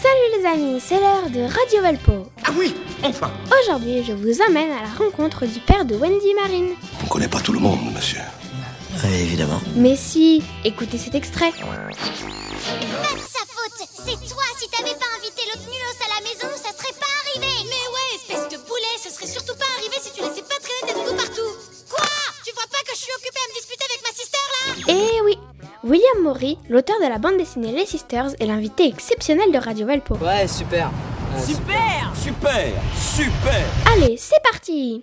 Salut les amis, c'est l'heure de Radio Valpo. Ah oui, enfin Aujourd'hui, je vous amène à la rencontre du père de Wendy Marine. On connaît pas tout le monde, monsieur. Oui, évidemment. Mais si, écoutez cet extrait. Pas de sa faute C'est toi Si t'avais pas invité l'autre nulos à la maison, ça serait pas arrivé Mais ouais, William Maury, l'auteur de la bande dessinée Les Sisters, est l'invité exceptionnel de Radio Valpo. Ouais, super. Super Super Super Allez, c'est parti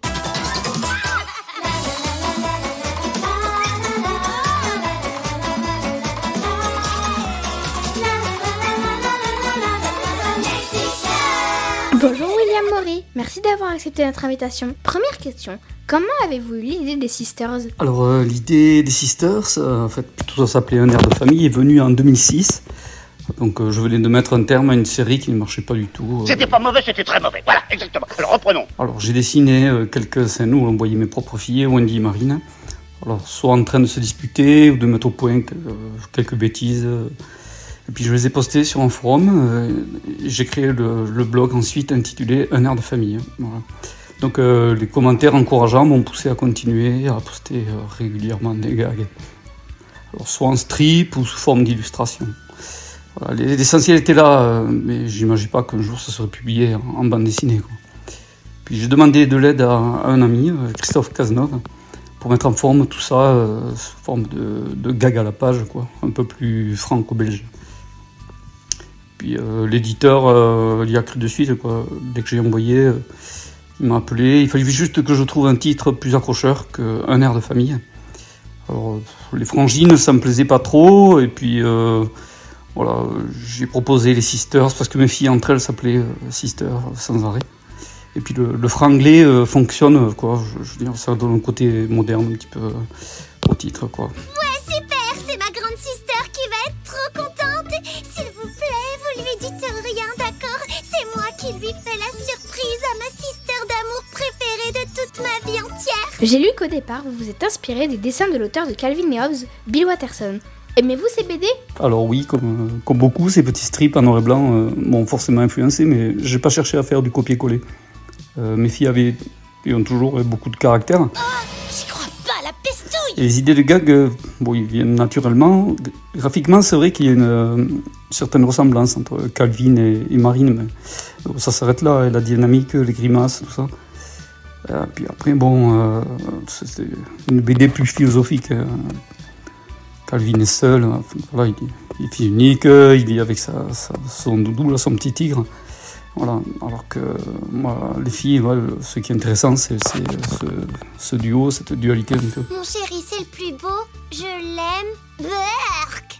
merci d'avoir accepté notre invitation. Première question, comment avez-vous eu l'idée des Sisters? Alors euh, l'idée des Sisters, euh, en fait plutôt ça s'appelait un air de famille, est venue en 2006. Donc euh, je venais de mettre un terme à une série qui ne marchait pas du tout. euh. C'était pas mauvais, c'était très mauvais. Voilà, exactement. Alors reprenons. Alors j'ai dessiné euh, quelques scènes où on voyait mes propres filles, Wendy et Marine. Alors soit en train de se disputer ou de mettre au point que- euh, quelques bêtises. Et puis je les ai postées sur un forum. euh, J'ai créé le, blog ensuite intitulé Un air de famille. Voilà. Donc euh, les commentaires encourageants m'ont poussé à continuer à poster euh, régulièrement des gags. Alors soit en strip ou sous forme d'illustration. L'essentiel était là, euh, mais j'imagine pas qu'un jour ça serait publié en, bande dessinée. Puis j'ai demandé de l'aide à, un ami, Christophe Cazenove, pour mettre en forme tout ça sous forme de, de gag à la page, quoi, un peu plus franco-belge. Euh, l'éditeur euh, il y a cru de suite, quoi. dès que j'ai envoyé, euh, il m'a appelé. Il fallait juste que je trouve un titre plus accrocheur qu'un air de famille. Alors, les frangines, ça me plaisait pas trop, et puis voilà, j'ai proposé les Sisters parce que mes filles entre elles s'appelaient Sisters sans arrêt. Et puis le, franglais fonctionne, quoi. Je, ça donne un côté moderne un petit peu au titre, quoi. J'ai lu qu'au départ, vous vous êtes inspiré des dessins de l'auteur de Calvin et Hobbes, Bill Watterson. Aimez-vous ces BD Alors oui, comme, comme beaucoup, ces petits strips en noir et blanc euh, m'ont forcément influencé, mais j'ai pas cherché à faire du copier-coller. Euh, mes filles avaient et ont toujours euh, beaucoup de caractère. J'y crois pas, la pestouille Et les idées de gag, euh, bon, ils viennent naturellement. Graphiquement, c'est vrai qu'il y a une euh, certaine ressemblance entre Calvin et, et Marine, mais ça s'arrête là, et la dynamique, les grimaces, tout ça. Euh, puis après, bon, euh, c'est c'est une BD plus philosophique. euh. Calvin est seul, enfin, voilà, il, il est fils unique, euh, il vit avec sa, sa- son doudou, là, son petit tigre. Voilà, alors que moi, les filles, voilà, ce qui est intéressant, c'est ce, ce duo, cette dualité un peu. Mon chéri, c'est le plus beau, je l'aime, Berk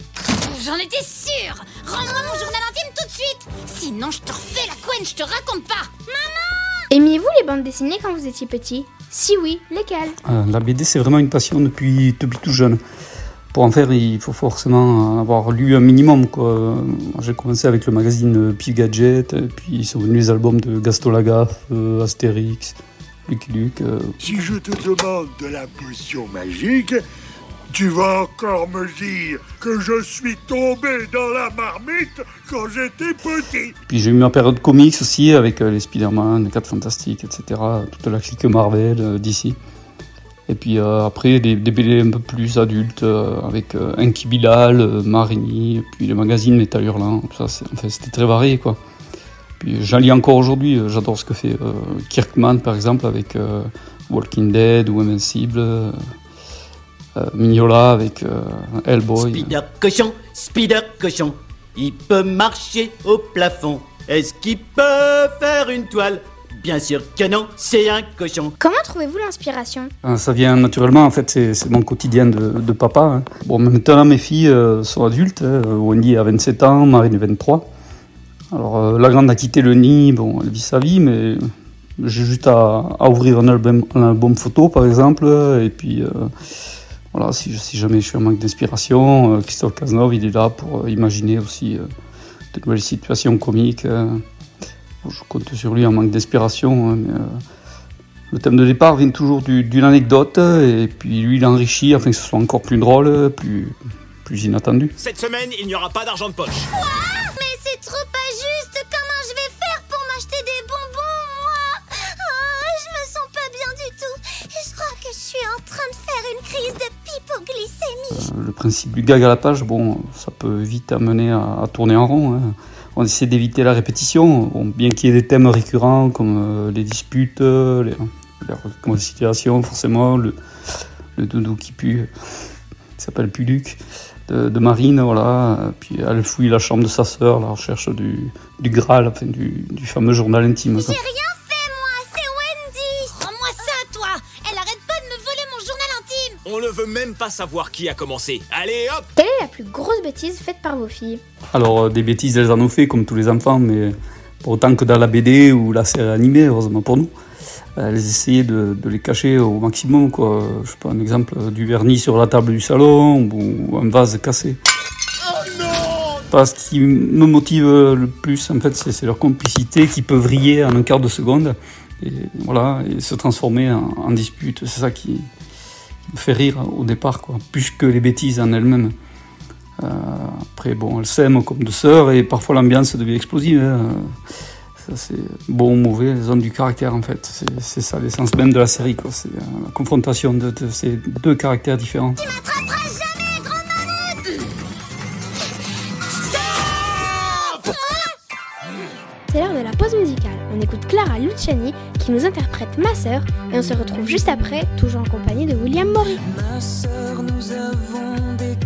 J'en étais sûre Rends-moi mon journal intime tout de suite Sinon je te refais la couenne, je te raconte pas Aimiez-vous les bandes dessinées quand vous étiez petit? Si oui, lesquelles? Euh, la BD, c'est vraiment une passion depuis, depuis tout jeune. Pour en faire, il faut forcément avoir lu un minimum. J'ai commencé avec le magazine Pif Gadget, et puis sont venus les albums de Gaston Lagaffe, euh, Astérix, Lucky Luke. euh. Si je te demande de la potion magique, tu vas encore me dire que je suis tombé dans la marmite quand j'étais petit. Puis j'ai eu ma période comics aussi, avec euh, les Spider-Man, les 4 Fantastiques, etc. Toute la clique Marvel euh, d'ici. Et puis euh, après, des, des BD un peu plus adultes, avec euh, Inky Bilal, Marini, puis les magazines Métal Hurlant. tout Ça, enfin, c'était très varié, quoi. Puis j'en lis encore aujourd'hui, j'adore ce que fait Kirkman, par exemple, avec Walking Dead ou Invincible. Euh, Mignola avec euh, Hellboy. Spider cochon, Spider cochon. Il peut marcher au plafond. Est-ce qu'il peut faire une toile? Bien sûr que non, c'est un cochon. Comment trouvez-vous l'inspiration? Ah, Ça vient naturellement, en fait, c'est mon quotidien de, de papa. hein. Bon, maintenant, mes filles euh, sont adultes. hein. Wendy a 27 ans, Marine a 23. Alors, euh, la grande a quitté le nid, bon, elle vit sa vie, mais j'ai juste à, à ouvrir un album, un album photo, par exemple, et puis, euh, voilà, si, si jamais je suis en manque d'inspiration, euh, Christophe Cazenove, il est là pour euh, imaginer aussi euh, de nouvelles situations comiques. euh. Bon, je compte sur lui en manque d'inspiration, hein, mais... euh, le thème de départ vient toujours du- d'une anecdote et puis lui il enrichit afin que ce soit encore plus drôle, plus, plus inattendu. Cette semaine, il n'y aura pas d'argent de poche. Mais c'est trop pas juste. Comment je vais faire pour m'acheter des bonbons, moi? Ah, Je me sens pas bien du tout. Je crois que je suis en train de faire une crise de. Le principe du gag à la page, bon, ça peut vite amener à, tourner en rond. hein. On essaie d'éviter la répétition, bien qu'il y ait des thèmes récurrents comme euh, les disputes, euh, les, les forcément, le, doudou qui pue, qui s'appelle Puduc, de, Marine, voilà. Puis elle fouille la chambre de sa sœur, la recherche du, du Graal, du, fameux journal intime. On ne veut même pas savoir qui a commencé. Allez hop Quelle est la plus grosse bêtise faite par vos filles Alors, euh, des bêtises, elles en ont fait, comme tous les enfants, mais pas autant que dans la BD ou la série animée, heureusement pour nous. Elles essayaient de, de les cacher au maximum, quoi. Je sais pas, un exemple, euh, du vernis sur la table du salon ou un vase cassé. Pas ce qui me motive le plus, en fait, c'est leur complicité qui peut vriller en un quart de seconde et, voilà, et se transformer en, en dispute. C'est ça qui, fait rire au départ, quoi, plus que les bêtises en elles-mêmes. Euh, après, bon, elles s'aiment comme deux sœurs et parfois l'ambiance devient explosive. hein. Ça, c'est bon ou mauvais, les zones du caractère en fait. C'est- ça l'essence même de la série, quoi. C'est euh, la confrontation de, ces deux caractères différents. Luciani qui nous interprète Ma sœur et on se retrouve juste après, toujours en compagnie de William des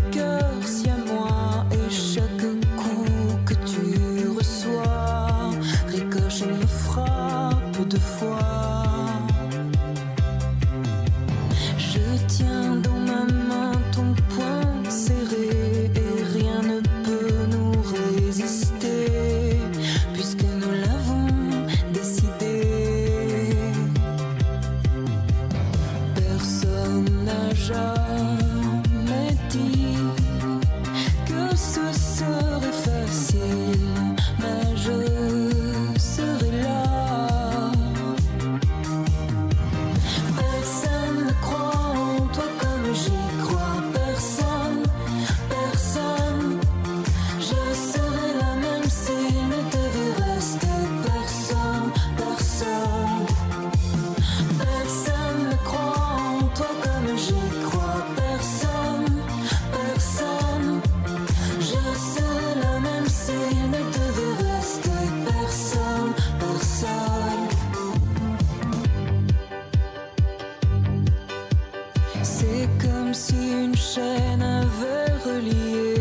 C'est comme si une chaîne avait relié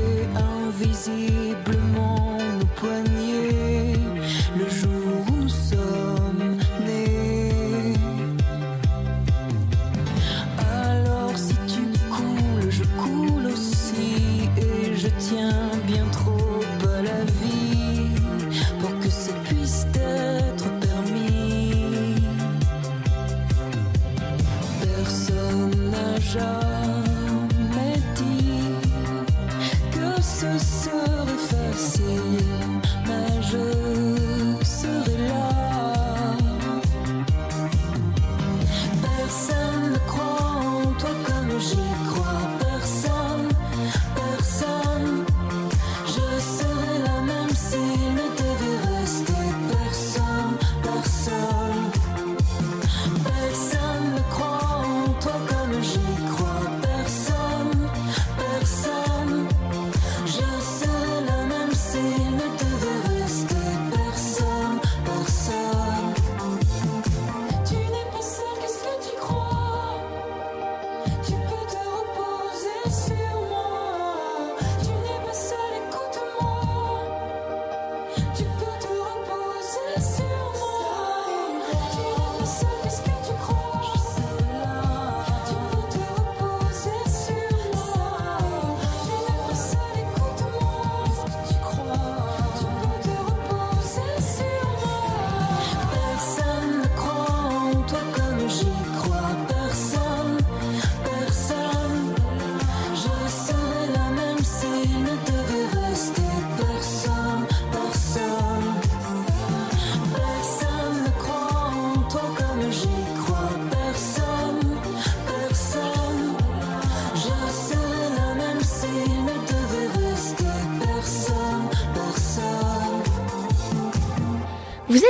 invisiblement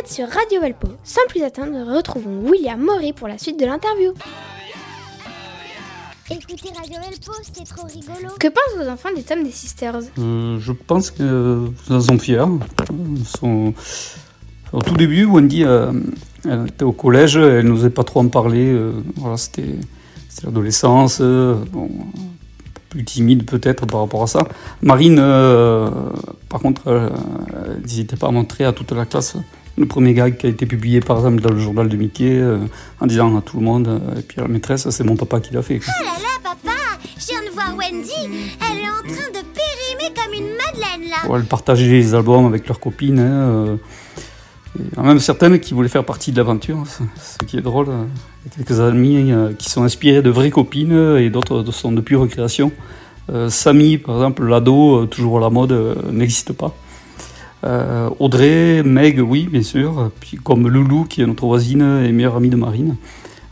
sur Radio Valpo. Sans plus attendre, retrouvons William Maury pour la suite de l'interview. Écoutez Radio Elpo, c'est trop rigolo. Que pensent vos enfants des tomes des Sisters? Euh, je pense qu'ils en sont fiers. Ils sont- Au tout début, Wendy, euh, elle était au collège, elle n'osait pas trop en parler. euh, voilà, c'était c'était l'adolescence, euh, bon, un peu plus timide peut-être par rapport à ça. Marine, euh, par contre, euh, n'hésitait pas à montrer à toute la classe le premier gag qui a été publié par exemple dans le journal de Mickey, euh, en disant à tout le monde, euh, et puis à la maîtresse, c'est mon papa qui l'a fait. quoi. Oh là là, papa Je viens de voir Wendy. Elle est en train de périmer comme une madeleine, là. Ouais, elles partageaient les albums avec leurs copines. hein, euh, et il y en a même certaines qui voulaient faire partie de l'aventure. Ce ce qui est drôle, euh, il y a quelques amis qui sont inspirés de vraies copines et d'autres sont de pure recréation. Euh, Samy, par exemple, l'ado, toujours à la mode, n'existe pas. Euh, Audrey, Meg, oui, bien sûr. Puis comme Loulou, qui est notre voisine et meilleure amie de Marine,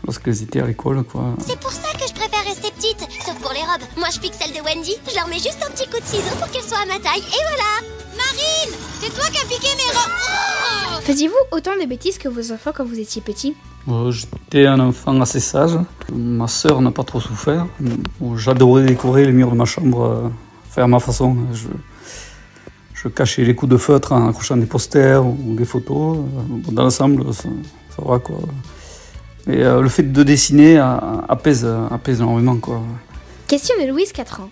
lorsqu'elles étaient à l'école. quoi. C'est pour ça que je préfère rester petite. Sauf pour les robes. Moi, je pique celle de Wendy. Je leur mets juste un petit coup de ciseau pour qu'elles soient à ma taille. Et voilà Marine C'est toi qui as piqué mes robes Oh Faisiez-vous autant de bêtises que vos enfants quand vous étiez petit Euh, J'étais un enfant assez sage. Ma sœur n'a pas trop souffert. J'adorais décorer les murs de ma chambre, euh, faire ma façon. Je, je cachais les coups de feutre en accrochant des posters ou des photos. Euh, Dans l'ensemble, ça, va quoi. Et euh, le fait de dessiner a- apaise, apaise énormément quoi. Question de Louise, 4 ans.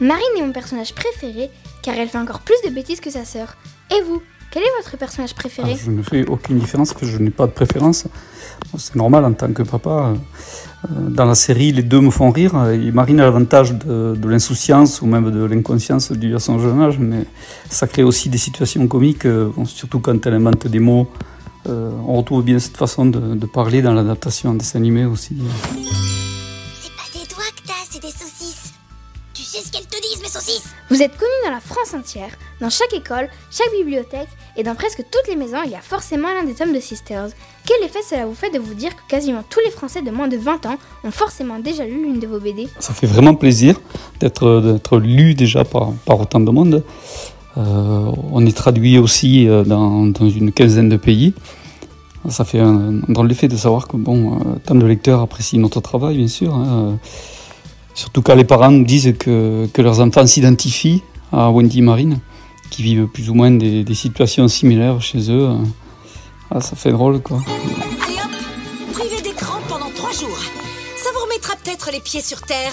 Marine est mon personnage préféré car elle fait encore plus de bêtises que sa sœur. Et vous? Quel est votre personnage préféré Ah, je ne fais aucune différence, parce que je n'ai pas de préférence. C'est normal en tant que papa. Euh, Dans la série, les deux me font rire. Marine a l'avantage de, l'insouciance ou même de l'inconscience due à son jeune âge, mais ça crée aussi des situations comiques, euh, surtout quand elle invente des mots. Euh, on retrouve bien cette façon de, de parler dans l'adaptation en dessin animé aussi. Ce qu'elles te disent, mes saucisses Vous êtes connu dans la France entière. Dans chaque école, chaque bibliothèque et dans presque toutes les maisons, il y a forcément l'un des tomes de Sisters. Quel effet cela vous fait de vous dire que quasiment tous les Français de moins de 20 ans ont forcément déjà lu l'une de vos BD Ça fait vraiment plaisir d'être d'être lu déjà par, par autant de monde. Euh, on est traduit aussi euh, dans, dans une quinzaine de pays. Ça fait un, drôle d'effet de savoir que bon, euh, tant de lecteurs apprécient notre travail, bien sûr. hein. Euh, Surtout quand les parents disent que, leurs enfants s'identifient à Wendy Marine, qui vivent plus ou moins des, des situations similaires chez eux. Ah, ça fait drôle, quoi. Allez hop Privé d'écran pendant trois jours. Ça vous remettra peut-être les pieds sur terre.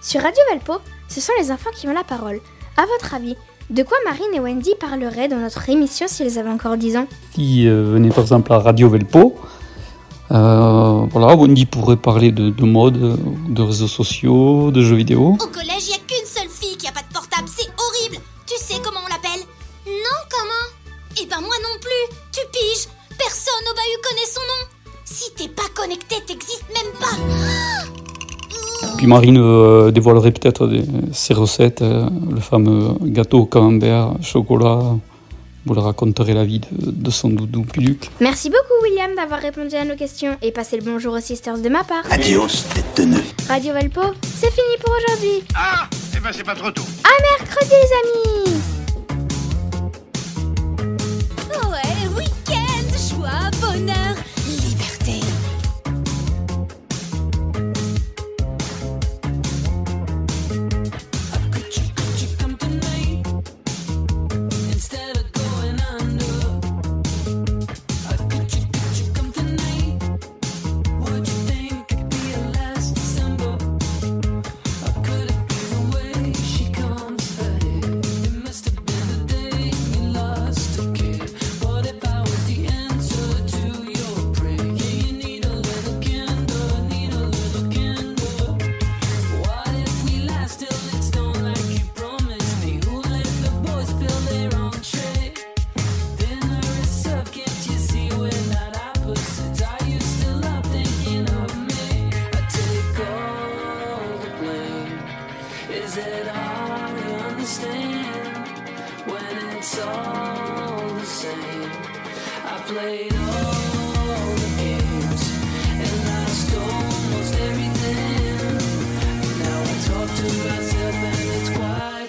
Sur Radio Valpo, ce sont les enfants qui ont la parole. À votre avis, de quoi Marine et Wendy parleraient dans notre émission si elles avaient encore 10 ans qui euh, venait par exemple à Radio Velpo. Euh, voilà, Wendy pourrait parler de, de mode, de réseaux sociaux, de jeux vidéo. Au collège, y a qu'une seule fille qui a pas de portable, c'est horrible. Tu sais comment on l'appelle? Non, comment? Eh ben moi non plus. Tu piges. Personne au bahut connaît son nom. Si t'es pas connecté, t'existes même pas Puis Marine euh, dévoilerait peut-être des- ses recettes, euh, le fameux gâteau au camembert, chocolat. Vous le raconterez la vie de, de son doudou Piluc. Merci beaucoup William d'avoir répondu à nos questions et passez le bonjour aux sisters de ma part. Adios, tête de nœud. Radio Valpo, c'est fini pour aujourd'hui. Ah Eh ben c'est pas trop tôt. À mercredi les amis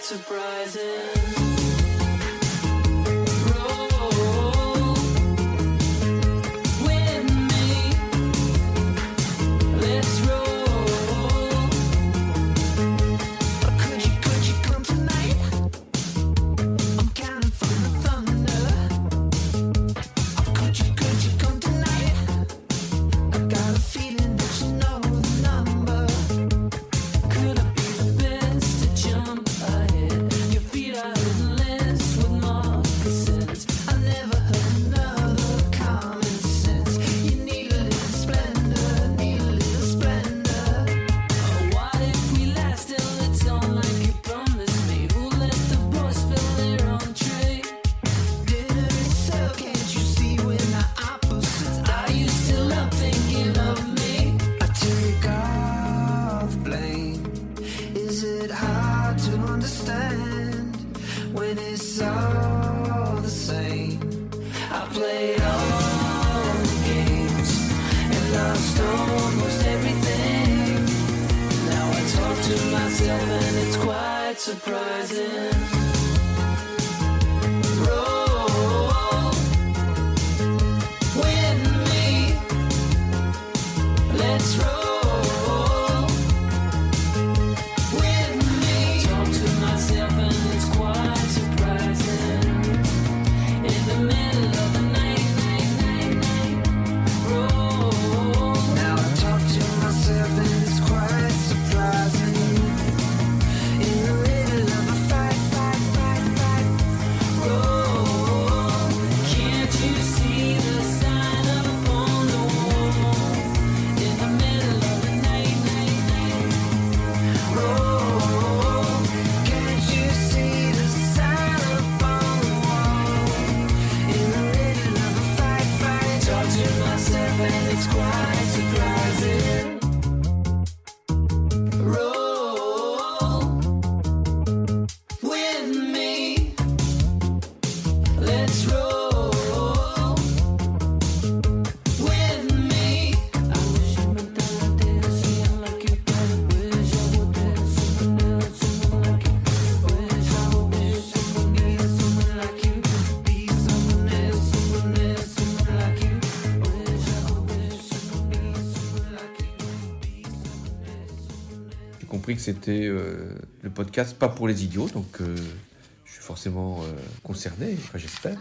surprising and it's quite surprising. c'était euh, le podcast Pas pour les idiots, donc euh, je suis forcément euh, concerné, enfin, j'espère.